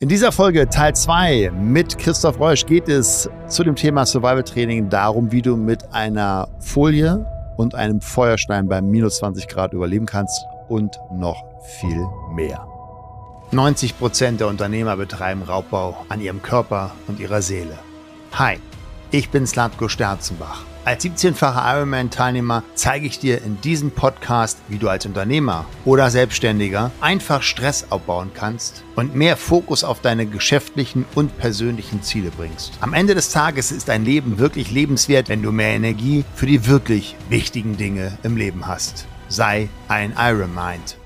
In dieser Folge Teil 2 mit Christoph Reusch geht es zu dem Thema Survival Training darum, wie du mit einer Folie und einem Feuerstein bei minus 20 Grad überleben kannst und noch viel mehr. 90 Prozent der Unternehmer betreiben Raubbau an ihrem Körper und ihrer Seele. Hi, ich bin Slatko Sterzenbach. Als 17-facher Ironman-Teilnehmer zeige ich dir in diesem Podcast, wie du als Unternehmer oder Selbstständiger einfach Stress abbauen kannst und mehr Fokus auf deine geschäftlichen und persönlichen Ziele bringst. Am Ende des Tages ist dein Leben wirklich lebenswert, wenn du mehr Energie für die wirklich wichtigen Dinge im Leben hast. Sei ein Ironmind.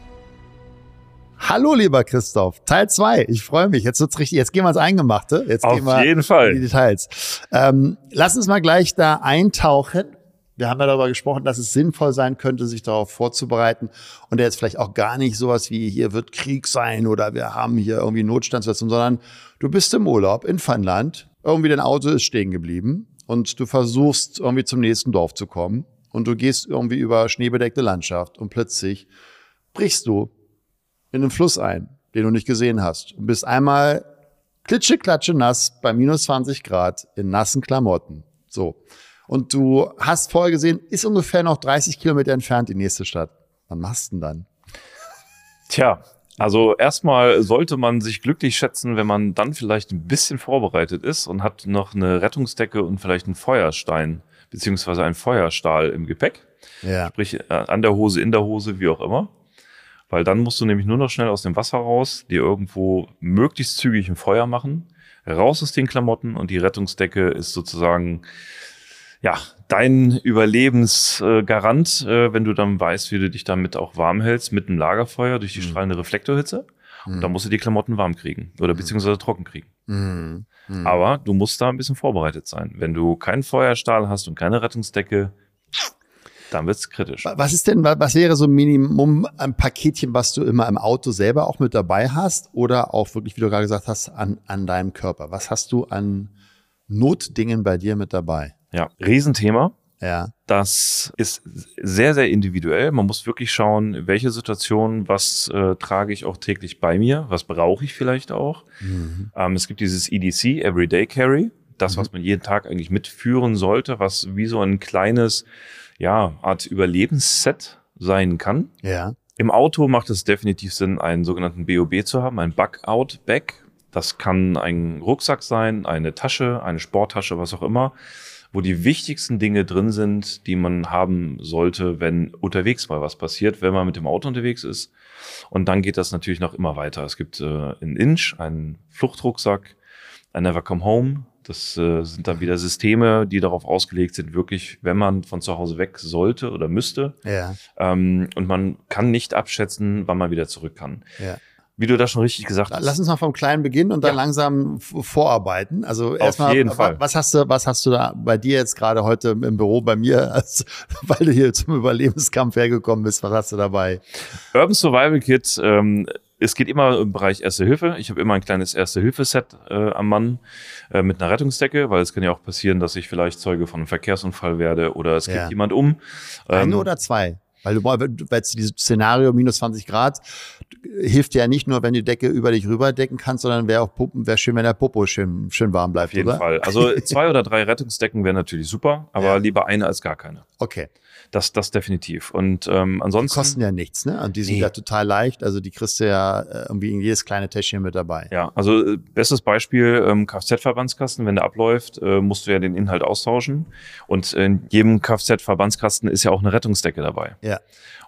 Hallo, lieber Christoph. Teil 2. Ich freue mich. Jetzt wird's richtig. Jetzt gehen wir ins Eingemachte. Jetzt Auf gehen wir jeden Fall. in die Details. Ähm, lass uns mal gleich da eintauchen. Wir haben ja darüber gesprochen, dass es sinnvoll sein könnte, sich darauf vorzubereiten und jetzt vielleicht auch gar nicht sowas wie hier wird Krieg sein oder wir haben hier irgendwie Notstandssituation, sondern du bist im Urlaub in Finnland, irgendwie dein Auto ist stehen geblieben und du versuchst irgendwie zum nächsten Dorf zu kommen und du gehst irgendwie über schneebedeckte Landschaft und plötzlich brichst du in den Fluss ein, den du nicht gesehen hast und bist einmal klitsche nass bei minus 20 Grad in nassen Klamotten. So. Und du hast vorher gesehen, ist ungefähr noch 30 Kilometer entfernt die nächste Stadt. Was machst du denn dann? Tja, also erstmal sollte man sich glücklich schätzen, wenn man dann vielleicht ein bisschen vorbereitet ist und hat noch eine Rettungsdecke und vielleicht einen Feuerstein beziehungsweise einen Feuerstahl im Gepäck. Ja. Sprich äh, an der Hose, in der Hose, wie auch immer. Weil dann musst du nämlich nur noch schnell aus dem Wasser raus, dir irgendwo möglichst zügig ein Feuer machen, raus aus den Klamotten und die Rettungsdecke ist sozusagen ja, dein Überlebensgarant, äh, wenn du dann weißt, wie du dich damit auch warm hältst mit einem Lagerfeuer durch die Mhm. strahlende Reflektorhitze. Und dann musst du die Klamotten warm kriegen oder beziehungsweise trocken kriegen. Mhm. Mhm. Aber du musst da ein bisschen vorbereitet sein. Wenn du keinen Feuerstahl hast und keine Rettungsdecke, dann wird's kritisch. Wa- Was ist denn, wa- was wäre so ein Minimum ein Paketchen, was du immer im Auto selber auch mit dabei hast oder auch wirklich, wie du gerade gesagt hast, an, an deinem Körper? Was hast du an Notdingen bei dir mit dabei? Ja, Riesenthema. Ja. Das ist sehr, sehr individuell. Man muss wirklich schauen, welche Situation, was äh, trage ich auch täglich bei mir, was brauche ich vielleicht auch. Ähm, es gibt dieses EDC, Everyday Carry, das, was man jeden Tag eigentlich mitführen sollte, was wie so ein kleines, ja, Art Überlebensset sein kann. Ja. Im Auto macht es definitiv Sinn, einen sogenannten BOB zu haben, ein Bug-Out-Bag. Das kann ein Rucksack sein, eine Tasche, eine Sporttasche, was auch immer, wo die wichtigsten Dinge drin sind, die man haben sollte, wenn unterwegs mal was passiert, wenn man mit dem Auto unterwegs ist. Und dann geht das natürlich noch immer weiter. Es gibt äh, einen Inch, einen Fluchtrucksack, ein Never Come Home. Das äh, sind dann wieder Systeme, die darauf ausgelegt sind, wirklich, wenn man von zu Hause weg sollte oder müsste, Ja. ähm, und man kann nicht abschätzen, wann man wieder zurück kann. Ja. Wie du das schon richtig gesagt hast. Lass uns mal vom Kleinen beginnen und dann Ja. langsam vorarbeiten. Also erstmal, jeden wa- Fall. was hast du, was hast du da bei dir jetzt gerade heute im Büro bei mir, als, weil du hier zum Überlebenskampf hergekommen bist? Was hast du dabei? Urban Survival Kit, ähm, es geht immer im Bereich Erste Hilfe. Ich habe immer ein kleines Erste-Hilfe-Set äh, am Mann äh, mit einer Rettungsdecke, weil es kann ja auch passieren, dass ich vielleicht Zeuge von einem Verkehrsunfall werde oder es Ja. jemand um. Eine Ähm, oder zwei? Weil du, weil jetzt dieses Szenario minus 20 Grad hilft ja nicht nur, wenn die Decke über dich rüberdecken kannst, sondern wäre auch Puppen, wäre schön, wenn der Popo schön, schön warm bleibt, Auf jeden oder? Fall. Also zwei oder drei Rettungsdecken wären natürlich super, aber Ja. lieber eine als gar keine. Okay. Das, das definitiv. Und ähm, Die ansonsten. kosten ja nichts, ne? Und die sind Nee. ja total leicht. Also die kriegst du ja äh, irgendwie in jedes kleine Täschchen mit dabei. Ja, also äh, bestes Beispiel, ähm, Kfz-Verbandskasten, wenn der abläuft, äh, musst du ja den Inhalt austauschen. Und in jedem Kfz-Verbandskasten ist ja auch eine Rettungsdecke dabei. Ja.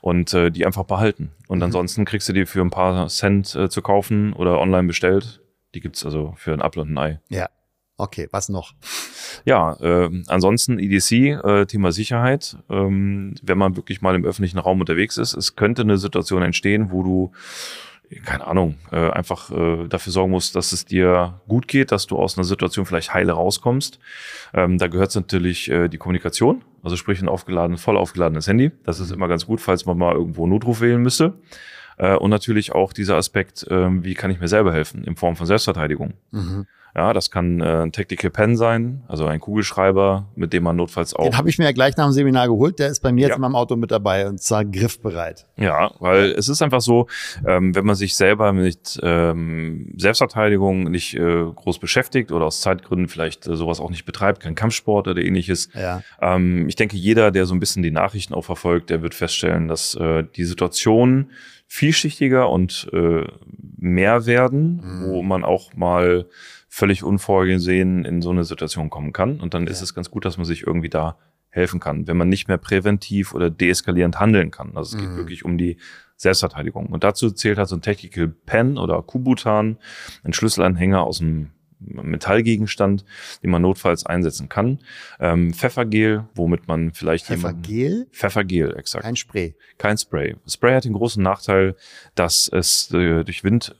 Und äh, die einfach behalten. Und Mhm. ansonsten kriegst du die für ein paar Cent äh, zu kaufen oder online bestellt. Die gibt's also für ein Apfel und ein Ei. Ja. Okay, was noch? Ja, ähm, ansonsten EDC, äh, Thema Sicherheit. Ähm, wenn man wirklich mal im öffentlichen Raum unterwegs ist, es könnte eine Situation entstehen, wo du, keine Ahnung, äh, einfach äh, dafür sorgen musst, dass es dir gut geht, dass du aus einer Situation vielleicht heile rauskommst. Ähm, da gehört natürlich äh, die Kommunikation, also sprich ein aufgeladen, voll aufgeladenes Handy. Das ist immer ganz gut, falls man mal irgendwo Notruf wählen müsste. Äh, und natürlich auch dieser Aspekt, äh, wie kann ich mir selber helfen in Form von Selbstverteidigung. Mhm. Ja, das kann äh, ein Tactical Pen sein, also ein Kugelschreiber, mit dem man notfalls auch. Den habe ich mir ja gleich nach dem Seminar geholt. Der ist bei mir ja. jetzt in meinem Auto mit dabei und zwar griffbereit. Ja, weil es ist einfach so, ähm, wenn man sich selber mit ähm, Selbstverteidigung nicht äh, groß beschäftigt oder aus Zeitgründen vielleicht äh, sowas auch nicht betreibt, kein Kampfsport oder ähnliches. Ja. Ähm, ich denke, jeder, der so ein bisschen die Nachrichten auch verfolgt, der wird feststellen, dass äh, die Situation vielschichtiger und äh, mehr werden, mhm. wo man auch mal völlig unvorgesehen in so eine Situation kommen kann. Und dann ja. ist es ganz gut, dass man sich irgendwie da helfen kann, wenn man nicht mehr präventiv oder deeskalierend handeln kann. Also es mhm. geht wirklich um die Selbstverteidigung. Und dazu zählt halt so ein Tactical Pen oder Kubutan, ein Schlüsselanhänger aus einem Metallgegenstand, den man notfalls einsetzen kann. Ähm, Pfeffergel, womit man vielleicht Pfeffergel? Pfeffergel, exakt. Kein Spray. Kein Spray. Spray hat den großen Nachteil, dass es äh, durch Wind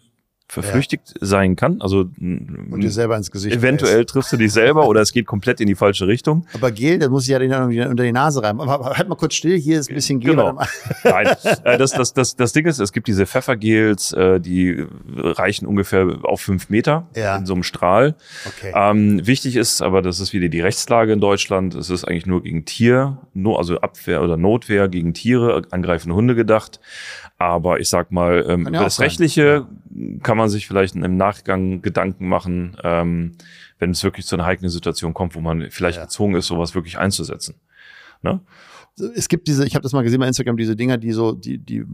verflüchtigt ja. sein kann. Also und dir selber ins Gesicht. Eventuell ist. triffst du dich selber oder es geht komplett in die falsche Richtung. Aber Gel, das muss ich ja unter die Nase reiben. Aber halt mal kurz still, hier ist ein bisschen Gel. Genau. Nein, äh, das, das, das, das Ding ist, es gibt diese Pfeffergels, äh, die reichen ungefähr auf fünf Meter ja. in so einem Strahl. Okay. Ähm, wichtig ist aber, das ist wieder die Rechtslage in Deutschland. Es ist eigentlich nur gegen Tier, nur also Abwehr oder Notwehr gegen Tiere, angreifende Hunde gedacht. Aber ich sag mal, ähm, über das Rechtliche kann man sich vielleicht im Nachgang Gedanken machen, ähm, wenn es wirklich zu einer heiklen Situation kommt, wo man vielleicht ja. gezwungen ist, sowas wirklich einzusetzen. Ne? Es gibt diese, ich habe das mal gesehen bei Instagram, diese Dinger, die so, die, die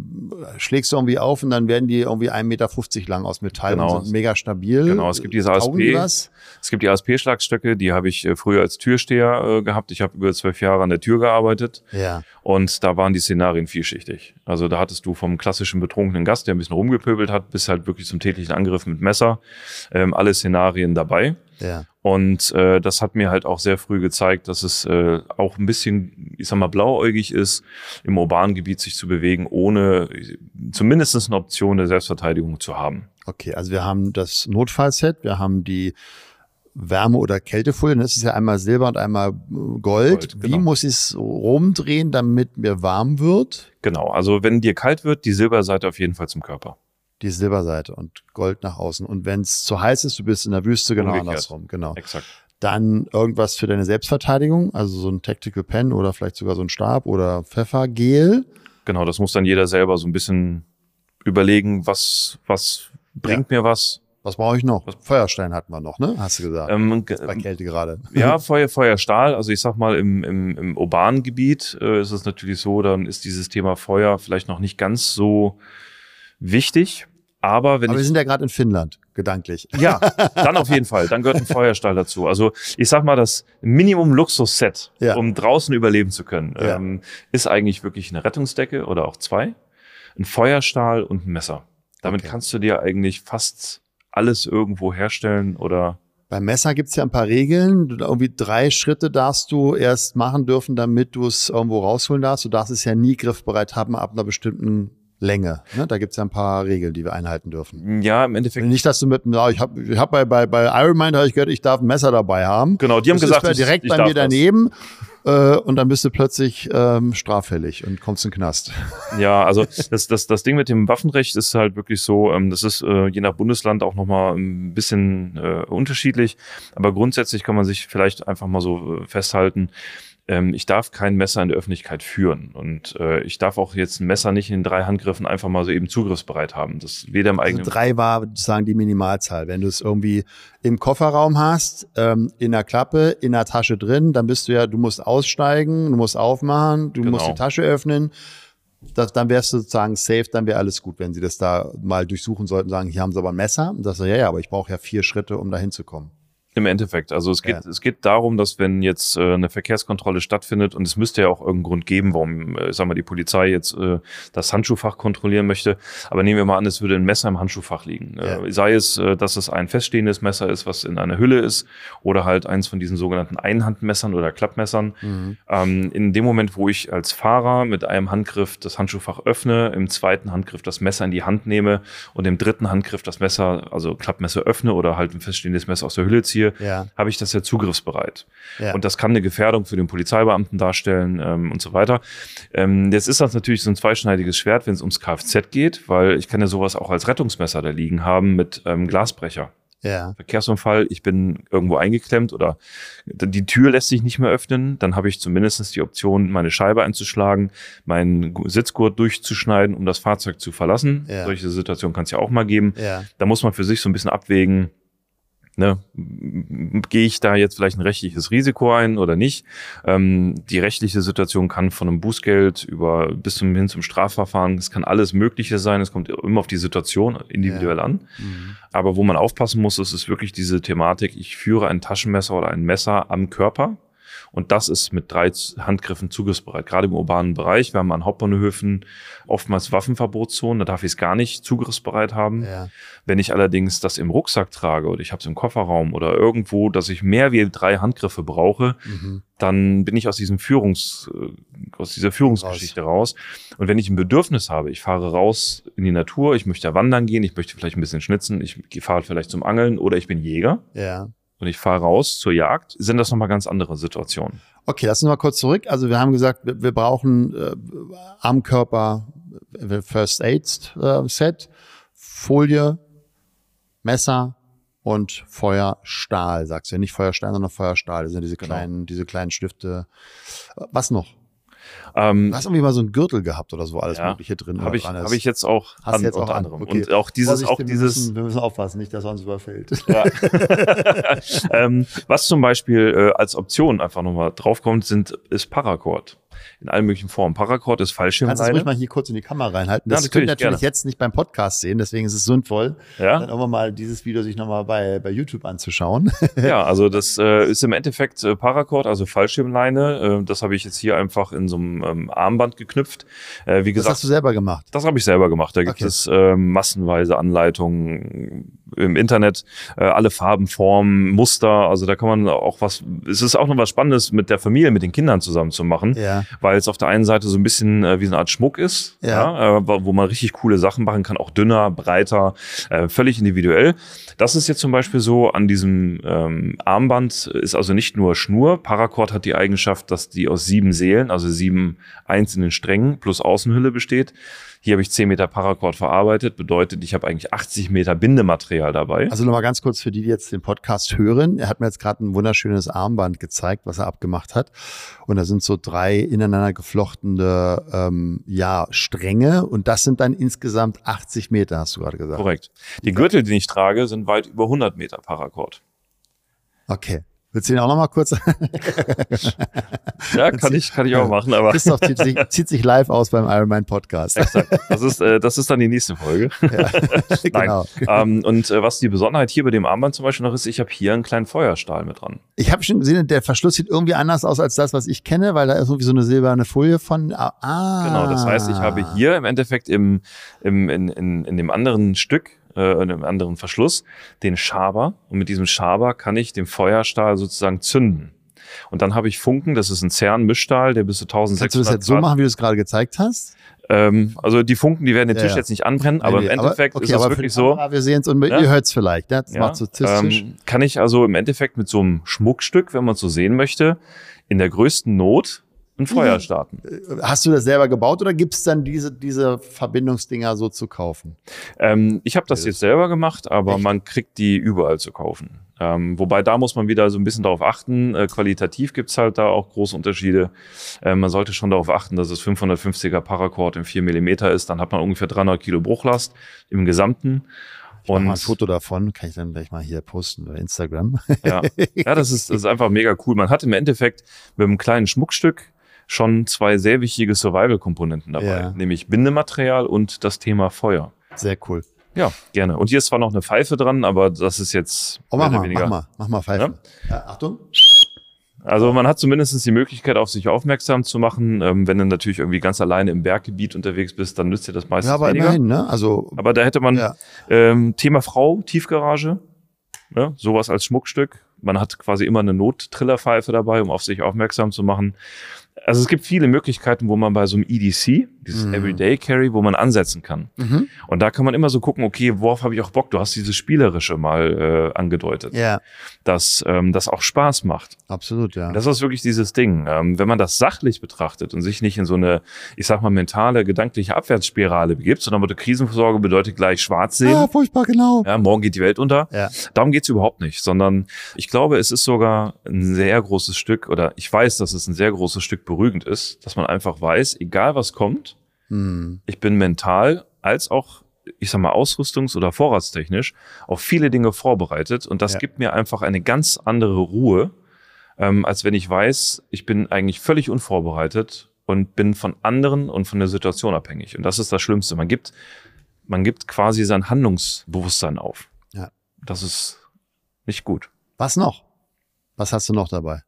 schlägst du irgendwie auf und dann werden die irgendwie 1,50 Meter lang aus Metall genau. und sind mega stabil. Genau, es gibt diese ASP. Es gibt die ASP-Schlagstöcke, die habe ich äh, früher als Türsteher äh, gehabt. Ich habe über zwölf Jahre an der Tür gearbeitet. Ja. Und da waren die Szenarien vielschichtig. Also da hattest du vom klassischen betrunkenen Gast, der ein bisschen rumgepöbelt hat, bis halt wirklich zum täglichen Angriff mit Messer, ähm, alle Szenarien dabei. Ja. Und äh, das hat mir halt auch sehr früh gezeigt, dass es äh, auch ein bisschen, ich sag mal, blauäugig ist, im urbanen Gebiet sich zu bewegen, ohne zumindest eine Option der Selbstverteidigung zu haben. Okay, also wir haben das Notfallset, wir haben die Wärme- oder Kältefolie. Das ist ja einmal Silber und einmal Gold. Gold Wie genau. muss ich es rumdrehen, damit mir warm wird? Genau, also wenn dir kalt wird, die Silberseite auf jeden Fall zum Körper die Silberseite und Gold nach außen. Und wenn es zu heiß ist, du bist in der Wüste, genau Umgekehrt. andersrum. Genau. Exakt. Dann irgendwas für deine Selbstverteidigung, also so ein Tactical Pen oder vielleicht sogar so ein Stab oder Pfeffergel. Genau, das muss dann jeder selber so ein bisschen überlegen, was, was bringt ja. mir was. Was brauche ich noch? Feuerstein hatten wir noch, ne? Hast du gesagt? Ähm, bei Kälte gerade. Ja, Feuer, Feuerstahl. Also ich sag mal, im, im, im urbanen Gebiet äh, ist es natürlich so, dann ist dieses Thema Feuer vielleicht noch nicht ganz so wichtig. Aber wenn Aber ich, wir sind ja gerade in Finnland, gedanklich. Ja, dann auf jeden Fall. Dann gehört ein Feuerstahl dazu. Also ich sag mal, das Minimum-Luxus-Set, ja. um draußen überleben zu können, ja. ähm, ist eigentlich wirklich eine Rettungsdecke oder auch zwei, ein Feuerstahl und ein Messer. Damit okay. kannst du dir eigentlich fast alles irgendwo herstellen oder beim Messer gibt's ja ein paar Regeln. Irgendwie drei Schritte darfst du erst machen dürfen, damit du es irgendwo rausholen darfst. Du darfst es ja nie griffbereit haben ab einer bestimmten Länge. Ne? Da gibt's ja ein paar Regeln, die wir einhalten dürfen. Ja, im Endeffekt. Nicht, dass du mit, ja, ich habe ich hab bei, bei, bei Iron Mind habe ich gehört, ich darf ein Messer dabei haben. Genau, die haben das gesagt, ist direkt ich, ich bei mir daneben. Äh, und dann bist du plötzlich ähm, straffällig und kommst in den Knast. Ja, also das, das, das Ding mit dem Waffenrecht ist halt wirklich so, ähm, das ist äh, je nach Bundesland auch nochmal ein bisschen äh, unterschiedlich. Aber grundsätzlich kann man sich vielleicht einfach mal so äh, festhalten, ähm, ich darf kein Messer in der Öffentlichkeit führen. Und äh, ich darf auch jetzt ein Messer nicht in drei Handgriffen einfach mal so eben zugriffsbereit haben. Das weder im also eigenen. Also drei war sozusagen die Minimalzahl. Wenn du es irgendwie im Kofferraum hast, ähm, in der Klappe, in der Tasche drin, dann bist du ja, du musst aussteigen, du musst aufmachen, du genau. musst die Tasche öffnen. Das, dann wärst du sozusagen safe, dann wäre alles gut, wenn sie das da mal durchsuchen sollten, sagen, hier haben sie aber ein Messer. Und das so, ja, ja, aber ich brauche ja vier Schritte, um da hinzukommen. Im Endeffekt. Also es geht, ja. es geht darum, dass wenn jetzt äh, eine Verkehrskontrolle stattfindet und es müsste ja auch irgendeinen Grund geben, warum, äh, sagen wir, die Polizei jetzt äh, das Handschuhfach kontrollieren möchte. Aber nehmen wir mal an, es würde ein Messer im Handschuhfach liegen. Äh, ja. Äh, sei es, äh, dass es ein feststehendes Messer ist, was in einer Hülle ist, oder halt eins von diesen sogenannten Einhandmessern oder Klappmessern. Mhm. Ähm, in dem Moment, wo ich als Fahrer mit einem Handgriff das Handschuhfach öffne, im zweiten Handgriff das Messer in die Hand nehme und im dritten Handgriff das Messer, also Klappmesser öffne oder halt ein feststehendes Messer aus der Hülle ziehe, ausziehe, Ja. habe ich das ja zugriffsbereit. Ja. Und das kann eine Gefährdung für den Polizeibeamten darstellen ähm, und so weiter. Ähm, jetzt ist das natürlich so ein zweischneidiges Schwert, wenn es ums Kfz geht, weil ich kann ja sowas auch als Rettungsmesser da liegen haben mit ähm, Glasbrecher. ja. Verkehrsunfall, ich bin irgendwo eingeklemmt oder die Tür lässt sich nicht mehr öffnen, dann habe ich zumindest die Option, meine Scheibe einzuschlagen, meinen Gu- Sitzgurt durchzuschneiden, um das Fahrzeug zu verlassen. Ja. Solche Situationen kann es ja auch mal geben. Ja. Da muss man für sich so ein bisschen abwägen, ne, gehe ich da jetzt vielleicht ein rechtliches Risiko ein oder nicht. Ähm, die rechtliche Situation kann von einem Bußgeld über bis zum, hin zum Strafverfahren, es kann alles Mögliche sein, es kommt immer auf die Situation individuell an. Mhm. Aber wo man aufpassen muss, ist, ist wirklich diese Thematik, ich führe ein Taschenmesser oder ein Messer am Körper. Und das ist mit drei Handgriffen zugriffsbereit. Gerade im urbanen Bereich. Wir haben an Hauptbahnhöfen oftmals Waffenverbotszonen. Da darf ich es gar nicht zugriffsbereit haben. Ja. Wenn ich allerdings das im Rucksack trage oder ich habe es im Kofferraum oder irgendwo, dass ich mehr wie drei Handgriffe brauche, Mhm. dann bin ich aus diesem Führungs, äh, aus dieser Führungsgeschichte raus. Und wenn ich ein Bedürfnis habe, ich fahre raus in die Natur, ich möchte wandern gehen, ich möchte vielleicht ein bisschen schnitzen, ich fahre vielleicht zum Angeln oder ich bin Jäger Ja. Und ich fahre raus zur Jagd, sind das nochmal ganz andere Situationen. Okay, lass uns mal kurz zurück. Also wir haben gesagt, wir, wir brauchen äh, am Körper äh, First Aid äh, Set, Folie, Messer und Feuerstahl, sagst du. Nicht Feuerstein, sondern Feuerstahl. Das sind diese Genau. kleinen, diese kleinen Stifte. Äh, Was noch? Ähm, Du hast irgendwie mal so einen Gürtel gehabt oder so, alles Ja, Mögliche drin habe ich, hab ich jetzt auch Hast an, jetzt auch unter an, anderem. okay. Und auch dieses, Vorsicht, auch wir dieses, Müssen, wir müssen aufpassen, nicht, dass er uns überfällt. Ja. ähm, was zum Beispiel äh, als Option einfach nochmal draufkommt, sind, ist Paracord. In allen möglichen Formen. Paracord ist Kannst du Fallschirmleine. ruhig mal hier kurz in die Kamera reinhalten? Ja, Das könnt ihr natürlich, natürlich gerne. jetzt nicht beim Podcast sehen, deswegen ist es sinnvoll, Ja? dann irgendwann mal dieses Video sich nochmal bei, bei YouTube anzuschauen. ja, also das äh, ist im Endeffekt äh, Paracord, also Fallschirmleine. Äh, das habe ich jetzt hier einfach in so einem ähm, Armband geknüpft. Äh, wie Das gesagt, hast du selber gemacht. Das habe ich selber gemacht. Da gibt Okay. es äh, massenweise Anleitungen im Internet, äh, alle Farben, Formen, Muster. Also da kann man auch was. Es ist auch noch was Spannendes mit der Familie, mit den Kindern zusammen zu machen, Ja. weil es auf der einen Seite so ein bisschen äh, wie so eine Art Schmuck ist, Ja. äh, wo man richtig coole Sachen machen kann, auch dünner, breiter, äh, völlig individuell. Das ist jetzt zum Beispiel so an diesem ähm, Armband ist also nicht nur Schnur. Paracord hat die Eigenschaft, dass die aus sieben Seelen, also sieben einzelnen Strängen plus Außenhülle besteht. Hier habe ich 10 Meter Paracord verarbeitet, bedeutet, ich habe eigentlich 80 Meter Bindematerial dabei. Also nochmal ganz kurz für die, die jetzt den Podcast hören. Er hat mir jetzt gerade ein wunderschönes Armband gezeigt, was er abgemacht hat. Und da sind so drei ineinander geflochtene ähm, ja, Stränge. Und das sind dann insgesamt 80 Meter, hast du gerade gesagt. Korrekt. Die Gürtel, die ich trage, sind weit über 100 Meter Paracord. Okay. Willst du den auch nochmal kurz? Ja, kann ich, kann ich auch machen, aber Christoph zieht sich, zieht sich live aus beim Ironman Podcast. das ist, äh, das ist dann die nächste Folge. genau. ähm, und äh, was die Besonderheit hier bei dem Armband zum Beispiel noch ist, ich habe hier einen kleinen Feuerstahl mit dran. Ich habe schon gesehen, der Verschluss sieht irgendwie anders aus als das, was ich kenne, weil da ist irgendwie so eine silberne Folie von. Ah. Genau, das heißt, ich habe hier im Endeffekt im, im, in, in, in dem anderen Stück, äh, in dem anderen Verschluss, den Schaber. Und mit diesem Schaber kann ich den Feuerstahl sozusagen zünden. Und dann habe ich Funken, das ist ein CERN-Mischstahl, der bis zu 1600 Kannst du das jetzt so machen, wie du es gerade gezeigt hast? Ähm, also die Funken, die werden den Tisch ja. jetzt nicht anbrennen, aber Nee, im Endeffekt okay, ist es aber wirklich so. Kamera, wir sehen es und Ja. ihr hört es vielleicht. Ne? Das macht so tistisch. ähm, kann ich also im Endeffekt mit so einem Schmuckstück, wenn man es so sehen möchte, in der größten Not ein Feuer starten. Hast du das selber gebaut oder gibt es dann diese, diese Verbindungsdinger so zu kaufen? Ähm, ich habe das jetzt selber gemacht, aber Echt? man kriegt die überall zu kaufen. Ähm, wobei da muss man wieder so ein bisschen darauf achten. Äh, qualitativ gibt's halt da auch große Unterschiede. Äh, man sollte schon darauf achten, dass es 550er Paracord in 4 Millimeter ist. Dann hat man ungefähr 300 Kilo Bruchlast im Gesamten. Und Und mal ein Foto davon kann ich dann gleich mal hier posten bei Instagram. Ja, ja das, ist, das ist einfach mega cool. Man hat im Endeffekt mit einem kleinen Schmuckstück schon zwei sehr wichtige Survival-Komponenten dabei, Ja. nämlich Bindematerial und das Thema Feuer. Sehr cool. Ja, gerne. Und hier ist zwar noch eine Pfeife dran, aber das ist jetzt Oh, mach mehr mal, weniger. mach mal, mach mal Pfeifen. Ja, Achtung. Also man hat zumindest die Möglichkeit, auf sich aufmerksam zu machen. Ähm, wenn du natürlich irgendwie ganz alleine im Berggebiet unterwegs bist, dann nützt dir das meistens Ja, aber weniger. immerhin, ne? Also, Aber da hätte man ja. ähm, Thema Frau, Tiefgarage, ne? sowas als Schmuckstück. Man hat quasi immer eine Nottrillerpfeife dabei, um auf sich aufmerksam zu machen. Also es gibt viele Möglichkeiten, wo man bei so einem EDC, dieses Mhm. Everyday Carry, wo man ansetzen kann. Mhm. Und da kann man immer so gucken, okay, worauf habe ich auch Bock? Du hast dieses Spielerische mal äh, angedeutet, Ja, dass ähm, das auch Spaß macht. absolut, ja. Und Das ist wirklich dieses Ding. Ähm, wenn man das sachlich betrachtet und sich nicht in so eine, ich sag mal, mentale, gedankliche Abwärtsspirale begibt, sondern die Krisenversorge bedeutet gleich schwarz sehen. ah, furchtbar, genau. Ja, morgen geht die Welt unter. Ja. Darum geht's überhaupt nicht, sondern ich glaube, es ist sogar ein sehr großes Stück, oder ich weiß, dass es ein sehr großes Stück beruhigend ist, dass man einfach weiß, egal was kommt, Hm. ich bin mental als auch, ich sag mal, ausrüstungs- oder vorratstechnisch auf viele Dinge vorbereitet und das Ja. gibt mir einfach eine ganz andere Ruhe, ähm, als wenn ich weiß, ich bin eigentlich völlig unvorbereitet und bin von anderen und von der Situation abhängig. Und das ist das Schlimmste. Man gibt, man gibt quasi sein Handlungsbewusstsein auf. Ja. Das ist nicht gut. Was noch? Was hast du noch dabei?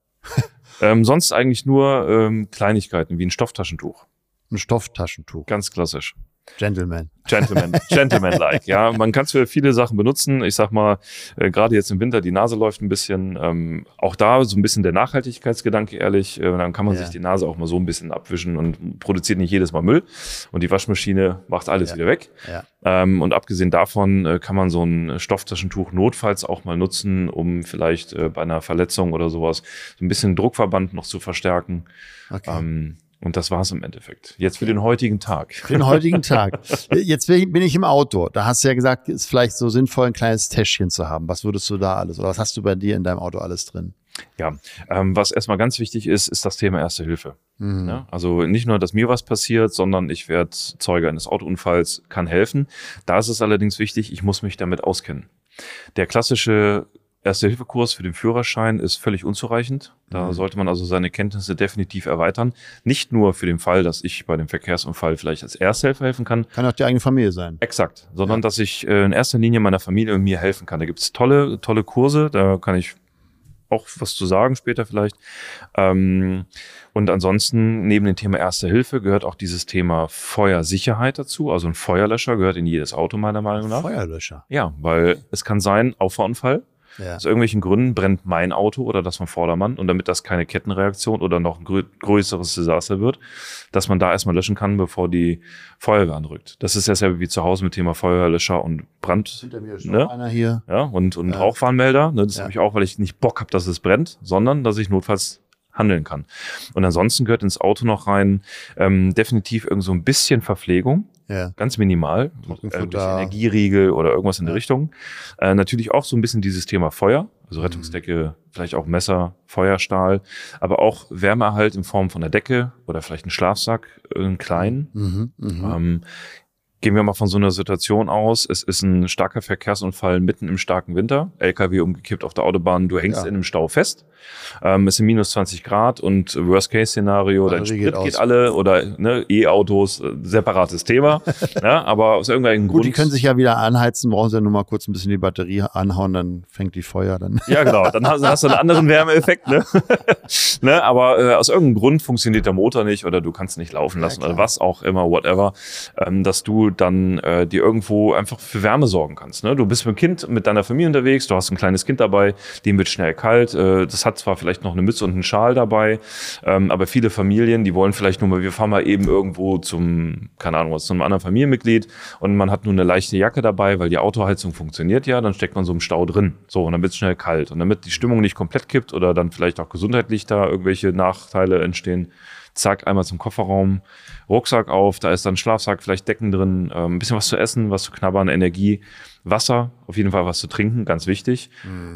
Ähm, sonst eigentlich nur ähm, Kleinigkeiten wie ein Stofftaschentuch. Ein Stofftaschentuch. Ganz klassisch. Gentleman. Gentleman, Gentleman-like. Ja, man kann es für viele Sachen benutzen. Ich sag mal, äh, gerade jetzt im Winter, die Nase läuft ein bisschen. Ähm, auch da so ein bisschen der Nachhaltigkeitsgedanke, ehrlich. Äh, dann kann man Ja. sich die Nase auch mal so ein bisschen abwischen und produziert nicht jedes Mal Müll. Und die Waschmaschine macht alles Ja. wieder weg. Ja. Ähm, und abgesehen davon äh, kann man so ein Stofftaschentuch notfalls auch mal nutzen, um vielleicht äh, bei einer Verletzung oder sowas so ein bisschen Druckverband noch zu verstärken. Okay. Ähm, und das war's im Endeffekt. Jetzt für den heutigen Tag. Für den heutigen Tag. Jetzt bin ich im Auto. Da hast du ja gesagt, ist vielleicht so sinnvoll, ein kleines Täschchen zu haben. Was würdest du da alles oder was hast du bei dir in deinem Auto alles drin? Ja, ähm, was erstmal ganz wichtig ist, ist das Thema Erste Hilfe. Mhm. Ne? Also nicht nur, dass mir was passiert, sondern ich werde Zeuge eines Autounfalls, kann helfen. Da ist es allerdings wichtig, ich muss mich damit auskennen. Der klassische Erste-Hilfe-Kurs für den Führerschein ist völlig unzureichend. Da Mhm. sollte man also seine Kenntnisse definitiv erweitern. Nicht nur für den Fall, dass ich bei dem Verkehrsunfall vielleicht als Ersthelfer helfen kann, Kann auch die eigene Familie sein. Exakt, sondern Ja. dass ich äh, in erster Linie meiner Familie und mir helfen kann. Da gibt's tolle, tolle Kurse, da kann ich auch was zu sagen später vielleicht. Ähm, und ansonsten, neben dem Thema Erste Hilfe, gehört auch dieses Thema Feuersicherheit dazu. Also ein Feuerlöscher gehört in jedes Auto, meiner Meinung nach. Feuerlöscher. Ja, weil es kann sein, Auffahrunfall. Ja. Aus irgendwelchen Gründen brennt mein Auto oder das vom Vordermann. Und damit das keine Kettenreaktion oder noch ein grö größeres Desaster wird, dass man da erstmal löschen kann, bevor die Feuerwehr anrückt. Das ist dasselbe wie zu Hause mit Thema Feuerlöscher und Brand. Hinter mir ist Ne? einer hier. Ja, und, und Ja. Rauchwarnmelder. Ne, das Ja. habe ich auch, weil ich nicht Bock habe, dass es brennt, sondern dass ich notfalls handeln kann. Und ansonsten gehört ins Auto noch rein ähm, definitiv irgend so ein bisschen Verpflegung. Ja. Ganz minimal. Irgendwelche Energieriegel oder irgendwas in Ja. der Richtung. Äh, natürlich auch so ein bisschen dieses Thema Feuer. Also Rettungsdecke, vielleicht auch Messer, Feuerstahl, aber auch Wärmeerhalt in Form von einer Decke oder vielleicht einen Schlafsack, einen kleinen. Mhm. Mhm. Ähm, gehen wir mal von so einer Situation aus. Es ist ein starker Verkehrsunfall mitten im starken Winter. LKW umgekippt auf der Autobahn. Du hängst Ja. in einem Stau fest. Ähm, es sind minus 20 Grad und Worst-Case-Szenario, dein Batterie Sprit geht geht, alle oder ne, E-Autos, äh, separates Thema. ja, aber aus irgendeinem Gut, Grund. die können sich ja wieder anheizen, brauchen sie ja nur mal kurz ein bisschen die Batterie anhauen, dann fängt die Feuer dann. Ja, genau. Dann hast, hast du einen anderen Wärmeeffekt, ne? ne? Aber äh, aus irgendeinem Grund funktioniert der Motor nicht oder du kannst nicht laufen Ja, lassen klar. oder was auch immer, whatever, ähm, dass du dann äh, dir irgendwo einfach für Wärme sorgen kannst. Ne? Du bist mit dem Kind, mit deiner Familie unterwegs, du hast ein kleines Kind dabei, dem wird schnell kalt. Äh, das hat zwar vielleicht noch eine Mütze und einen Schal dabei, ähm, aber viele Familien, die wollen vielleicht nur mal, wir fahren mal eben irgendwo zum, keine Ahnung, was, zu einem anderen Familienmitglied und man hat nur eine leichte Jacke dabei, weil die Autoheizung funktioniert ja, dann steckt man so im Stau drin. So, und dann wird es schnell kalt. Und damit die Stimmung nicht komplett kippt oder dann vielleicht auch gesundheitlich da irgendwelche Nachteile entstehen, zack, einmal zum Kofferraum, Rucksack auf, da ist dann Schlafsack, vielleicht Decken drin, ähm, ein bisschen was zu essen, was zu knabbern, Energie, Wasser, auf jeden Fall was zu trinken, ganz wichtig.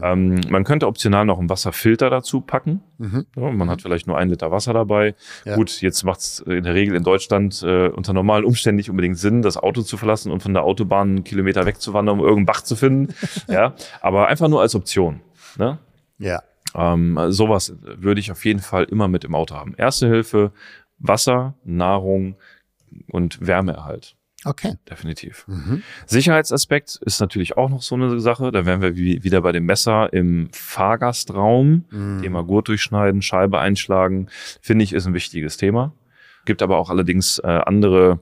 Ähm, man könnte optional noch einen Wasserfilter dazu packen. Mhm. Ja, man hat vielleicht nur ein Liter Wasser dabei. Ja. Gut, jetzt macht es in der Regel in Deutschland äh, unter normalen Umständen nicht unbedingt Sinn, das Auto zu verlassen und von der Autobahn einen Kilometer wegzuwandern, um irgendeinen Bach zu finden. ja, aber einfach nur als Option. Ne? Ja. Ähm, sowas würde ich auf jeden Fall immer mit im Auto haben. Erste Hilfe, Wasser, Nahrung und Wärmeerhalt. Okay. Definitiv. Mhm. Sicherheitsaspekt ist natürlich auch noch so eine Sache. Da wären wir wie, wieder bei dem Messer im Fahrgastraum. Mhm. Thema Gurt durchschneiden, Scheibe einschlagen, finde ich, ist ein wichtiges Thema. Gibt aber auch allerdings äh, andere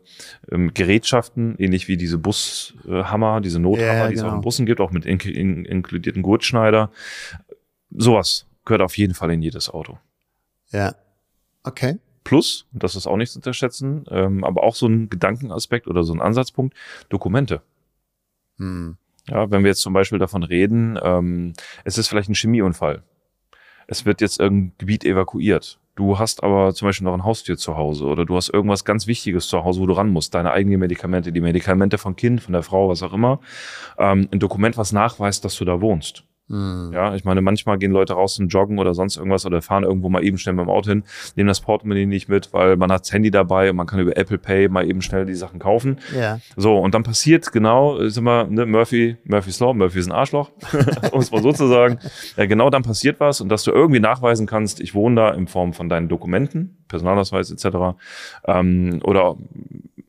ähm, Gerätschaften, ähnlich wie diese Bushammer, diese Nothammer, Ja, die es auch genau. in Bussen gibt, auch mit in, in, inkludierten Gurtschneider. Sowas gehört auf jeden Fall in jedes Auto. Ja. Okay. Plus, das ist auch nicht zu unterschätzen, ähm, aber auch so ein Gedankenaspekt oder so ein Ansatzpunkt, Dokumente. Hm. Ja, wenn wir jetzt zum Beispiel davon reden, ähm, es ist vielleicht ein Chemieunfall. Es wird jetzt irgendein Gebiet evakuiert. Du hast aber zum Beispiel noch ein Haustier zu Hause oder du hast irgendwas ganz Wichtiges zu Hause, wo du ran musst. Deine eigenen Medikamente, die Medikamente von Kind, von der Frau, was auch immer. Ähm, ein Dokument, was nachweist, dass du da wohnst. Mhm. Ja, ich meine, manchmal gehen Leute raus und joggen oder sonst irgendwas oder fahren irgendwo mal eben schnell mit dem Auto hin, nehmen das Portemonnaie nicht mit, weil man hat das Handy dabei und man kann über Apple Pay mal eben schnell die Sachen kaufen. Ja. So, und dann passiert genau, ist immer, ne, Murphy, Murphy's Law, Murphy ist ein Arschloch, um es mal so zu sagen. Ja, genau dann passiert was und dass du irgendwie nachweisen kannst, ich wohne da in Form von deinen Dokumenten, Personalausweis etc. Ähm, oder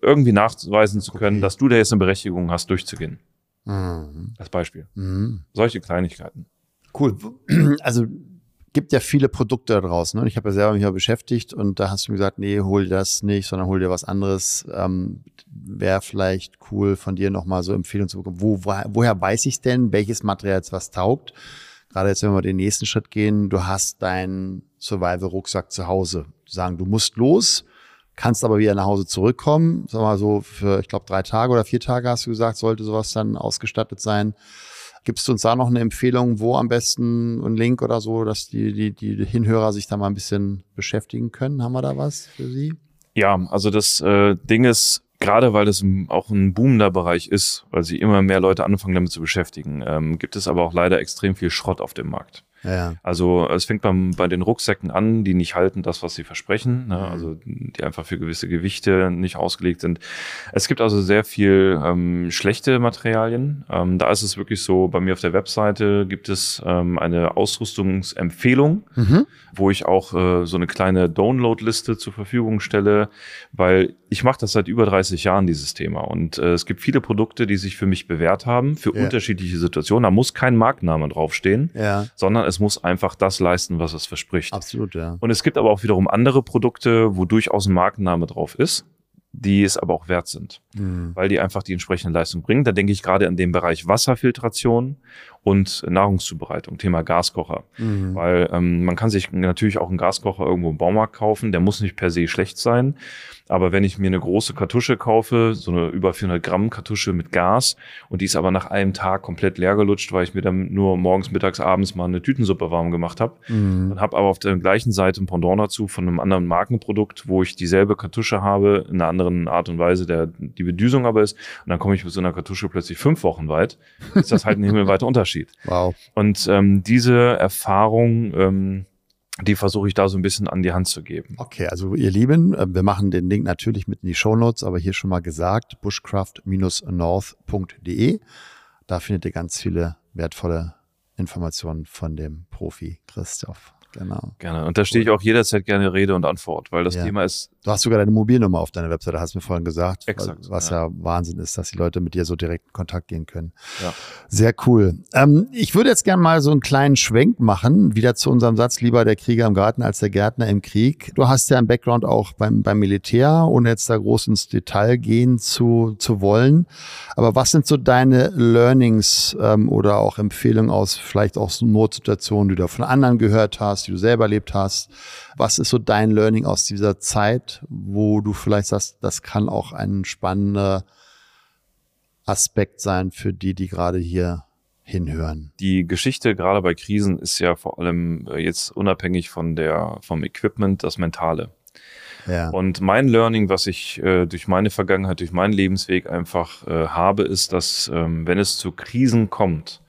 irgendwie nachweisen zu können, okay. dass du da jetzt eine Berechtigung hast, durchzugehen. Mhm. Als Beispiel. Mhm. Solche Kleinigkeiten. Cool. Also gibt ja viele Produkte da draußen. Ne? Ich habe ja selber mich ja beschäftigt und da hast du mir gesagt, nee, hol dir das nicht, sondern hol dir was anderes. Ähm, Wäre vielleicht cool von dir nochmal so Empfehlungen zu bekommen. Wo, wo, woher weiß ich denn, welches Material jetzt was taugt? Gerade jetzt, wenn wir den nächsten Schritt gehen, du hast deinen Survival-Rucksack zu Hause. Sagen, du musst los, kannst aber wieder nach Hause zurückkommen. Sag mal so für, ich glaube, drei Tage oder vier Tage hast du gesagt, sollte sowas dann ausgestattet sein. Gibst du uns da noch eine Empfehlung, wo am besten ein Link oder so, dass die, die, die Hinhörer sich da mal ein bisschen beschäftigen können? Haben wir da was für Sie? Ja, also das äh, Ding ist, gerade weil das auch ein boomender Bereich ist, weil sich immer mehr Leute anfangen damit zu beschäftigen, ähm, gibt es aber auch leider extrem viel Schrott auf dem Markt. Ja. Also es fängt beim, bei den Rucksäcken an, die nicht halten das, was sie versprechen, ne? Mhm. also die einfach für gewisse Gewichte nicht ausgelegt sind. Es gibt also sehr viel ähm, schlechte Materialien. Ähm, da ist es wirklich so, bei mir auf der Webseite gibt es ähm, eine Ausrüstungsempfehlung, mhm. wo ich auch äh, so eine kleine Download-Liste zur Verfügung stelle, weil ich mache das seit über 30 Jahren, dieses Thema. Und äh, es gibt viele Produkte, die sich für mich bewährt haben, für ja. unterschiedliche Situationen. Da muss kein Markenname draufstehen, ja. sondern es es muss einfach das leisten, was es verspricht. Absolut, ja. Und es gibt aber auch wiederum andere Produkte, wo durchaus ein Markenname drauf ist, die es aber auch wert sind, mhm. weil die einfach die entsprechende Leistung bringen. Da denke ich gerade an den Bereich Wasserfiltration und Nahrungszubereitung, Thema Gaskocher. Mhm. Weil ähm, man kann sich natürlich auch einen Gaskocher irgendwo im Baumarkt kaufen, der muss nicht per se schlecht sein. Aber wenn ich mir eine große Kartusche kaufe, so eine über 400 Gramm Kartusche mit Gas und die ist aber nach einem Tag komplett leer gelutscht, weil ich mir dann nur morgens, mittags, abends mal eine Tütensuppe warm gemacht habe, mhm. dann habe aber auf der gleichen Seite ein Pendant dazu von einem anderen Markenprodukt, wo ich dieselbe Kartusche habe, in einer anderen Art und Weise, der die Bedüsung aber ist. Und dann komme ich mit so einer Kartusche plötzlich fünf Wochen weit. Ist das halt ein himmelweiter Unterschied. Wow. Und ähm, diese Erfahrung ähm, die versuche ich da so ein bisschen an die Hand zu geben. Okay, also ihr Lieben, äh, wir machen den Link natürlich mit in die Show Notes, aber hier schon mal gesagt, bushcraft-north.de. Da findet ihr ganz viele wertvolle Informationen von dem Profi Christoph. Genau. Gerne. Und da stehe ich auch jederzeit gerne Rede und Antwort, weil das ja. Thema ist. Du hast sogar deine Mobilnummer auf deiner Webseite, hast du mir vorhin gesagt. Exakt. Was ja. ja. Wahnsinn ist, dass die Leute mit dir so direkt in Kontakt gehen können. Ja. Sehr cool. Ähm, ich würde jetzt gerne mal so einen kleinen Schwenk machen, wieder zu unserem Satz, lieber der Krieger im Garten als der Gärtner im Krieg. Du hast ja einen Background auch beim, beim Militär, ohne jetzt da groß ins Detail gehen zu, zu wollen. Aber was sind so deine Learnings ähm, oder auch Empfehlungen aus vielleicht auch so Notsituationen, die du von anderen gehört hast? Die du selber erlebt hast. Was ist so dein Learning aus dieser Zeit, wo du vielleicht sagst, das kann auch ein spannender Aspekt sein für die, die gerade hier hinhören. Die Geschichte gerade bei Krisen ist ja vor allem äh, jetzt unabhängig von der vom Equipment das Mentale. Ja. Und mein Learning, was ich äh, durch meine Vergangenheit, durch meinen Lebensweg einfach äh, habe, ist, dass ähm, wenn es zu Krisen kommt,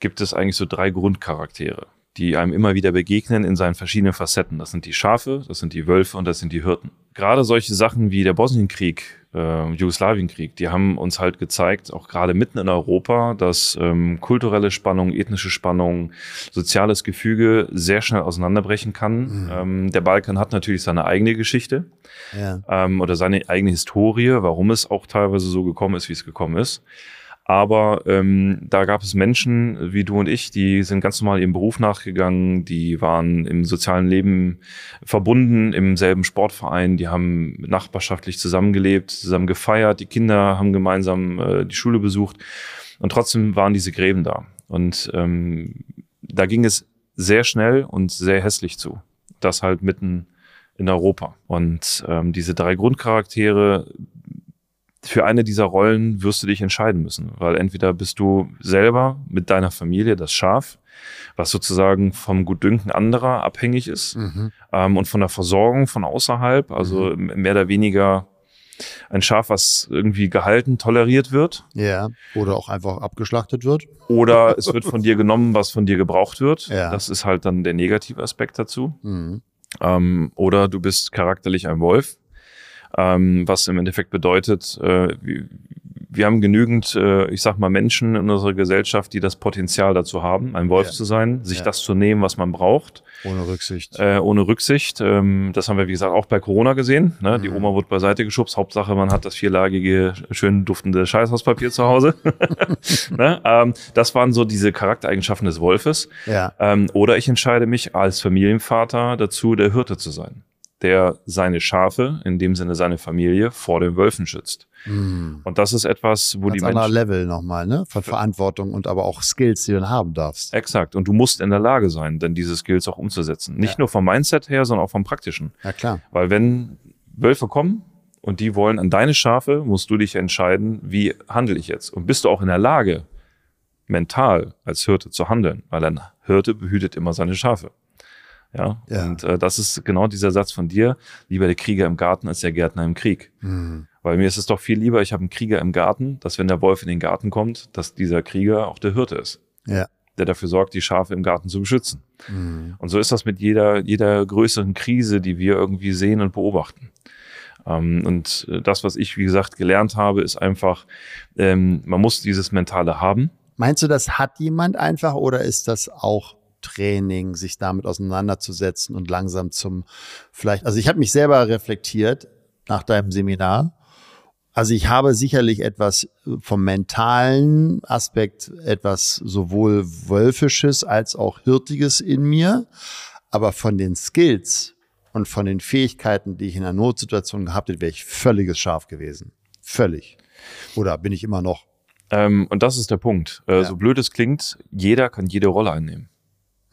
gibt es eigentlich so drei Grundcharaktere die einem immer wieder begegnen in seinen verschiedenen Facetten. Das sind die Schafe, das sind die Wölfe und das sind die Hirten. Gerade solche Sachen wie der Bosnienkrieg, äh, Jugoslawienkrieg, die haben uns halt gezeigt, auch gerade mitten in Europa, dass ähm, kulturelle Spannung, ethnische Spannung, soziales Gefüge sehr schnell auseinanderbrechen kann. Mhm. Ähm, der Balkan hat natürlich seine eigene Geschichte ja. ähm, oder seine eigene Historie, warum es auch teilweise so gekommen ist, wie es gekommen ist. Aber ähm, da gab es Menschen wie du und ich, die sind ganz normal ihrem Beruf nachgegangen, die waren im sozialen Leben verbunden, im selben Sportverein, die haben nachbarschaftlich zusammengelebt, zusammen gefeiert, die Kinder haben gemeinsam äh, die Schule besucht und trotzdem waren diese Gräben da. Und ähm, da ging es sehr schnell und sehr hässlich zu. Das halt mitten in Europa. Und ähm, diese drei Grundcharaktere, für eine dieser Rollen wirst du dich entscheiden müssen, weil entweder bist du selber mit deiner Familie das Schaf, was sozusagen vom Gutdünken anderer abhängig ist mhm. ähm, und von der Versorgung von außerhalb, also mhm. mehr oder weniger ein Schaf, was irgendwie gehalten, toleriert wird. Ja. Oder auch einfach abgeschlachtet wird. Oder es wird von dir genommen, was von dir gebraucht wird. Ja. Das ist halt dann der negative Aspekt dazu. Mhm. Ähm, oder du bist charakterlich ein Wolf, ähm, was im Endeffekt bedeutet, äh, wir haben genügend, äh, ich sag mal, Menschen in unserer Gesellschaft, die das Potenzial dazu haben, ein Wolf ja. zu sein, sich ja. das zu nehmen, was man braucht. Ohne Rücksicht. Äh, ohne Rücksicht. Ähm, das haben wir, wie gesagt, auch bei Corona gesehen. Ne? Mhm. Die Oma wurde beiseite geschubst. Hauptsache, man hat das vierlagige, schön duftende Scheißhauspapier zu Hause. ne? ähm, das waren so diese Charaktereigenschaften des Wolfes. Ja. Ähm, oder ich entscheide mich als Familienvater dazu, der Hirte zu sein der seine Schafe, in dem Sinne seine Familie, vor den Wölfen schützt. Mhm. Und das ist etwas, wo Ganz die Menschen. Level nochmal, ne? Von Verantwortung und aber auch Skills, die du dann haben darfst. Exakt. Und du musst in der Lage sein, denn diese Skills auch umzusetzen. Nicht ja. nur vom Mindset her, sondern auch vom Praktischen. Ja, klar. Weil wenn Wölfe kommen und die wollen an deine Schafe, musst du dich entscheiden, wie handle ich jetzt? Und bist du auch in der Lage, mental als Hirte zu handeln? Weil ein Hirte behütet immer seine Schafe. Ja? ja. Und äh, das ist genau dieser Satz von dir, lieber der Krieger im Garten als der Gärtner im Krieg. Mhm. Weil mir ist es doch viel lieber, ich habe einen Krieger im Garten, dass wenn der Wolf in den Garten kommt, dass dieser Krieger auch der Hirte ist. Ja. Der dafür sorgt, die Schafe im Garten zu beschützen. Mhm. Und so ist das mit jeder, jeder größeren Krise, die wir irgendwie sehen und beobachten. Ähm, und äh, das, was ich, wie gesagt, gelernt habe, ist einfach, ähm, man muss dieses Mentale haben. Meinst du, das hat jemand einfach oder ist das auch Training, sich damit auseinanderzusetzen und langsam zum vielleicht, also ich habe mich selber reflektiert nach deinem Seminar. Also ich habe sicherlich etwas vom mentalen Aspekt, etwas sowohl Wölfisches als auch Hirtiges in mir, aber von den Skills und von den Fähigkeiten, die ich in einer Notsituation gehabt hätte, wäre ich völliges Scharf gewesen. Völlig. Oder bin ich immer noch? Ähm, und das ist der Punkt. Äh, ja. So blöd es klingt, jeder kann jede Rolle einnehmen.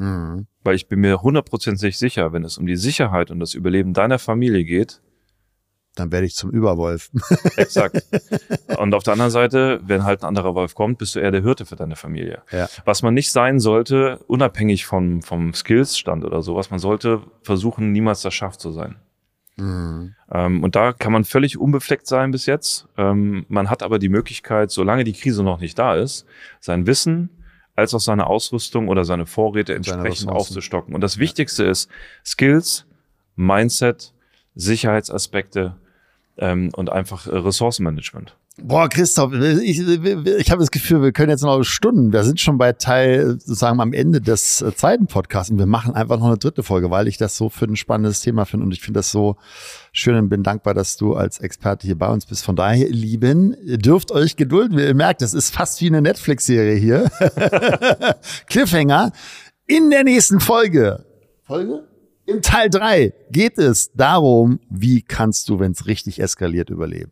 Mhm. Weil ich bin mir hundertprozentig sicher, wenn es um die Sicherheit und das Überleben deiner Familie geht, dann werde ich zum Überwolf. Exakt. Und auf der anderen Seite, wenn halt ein anderer Wolf kommt, bist du eher der Hirte für deine Familie. Ja. Was man nicht sein sollte, unabhängig vom, vom Skillsstand oder sowas, man sollte versuchen, niemals das Schaf zu sein. Mhm. Ähm, und da kann man völlig unbefleckt sein bis jetzt. Ähm, man hat aber die Möglichkeit, solange die Krise noch nicht da ist, sein Wissen, als auch seine Ausrüstung oder seine Vorräte entsprechend aufzustocken. Und das Wichtigste ist Skills, Mindset, Sicherheitsaspekte ähm, und einfach äh, Ressourcenmanagement. Boah, Christoph, ich, ich habe das Gefühl, wir können jetzt noch Stunden. Wir sind schon bei Teil, sozusagen am Ende des äh, zweiten Podcasts und wir machen einfach noch eine dritte Folge, weil ich das so für ein spannendes Thema finde und ich finde das so schön und bin dankbar, dass du als Experte hier bei uns bist. Von daher, ihr Lieben, ihr dürft euch gedulden. Ihr merkt, es ist fast wie eine Netflix-Serie hier. Cliffhanger. In der nächsten Folge. Folge? In Teil drei geht es darum, wie kannst du, wenn es richtig eskaliert, überleben.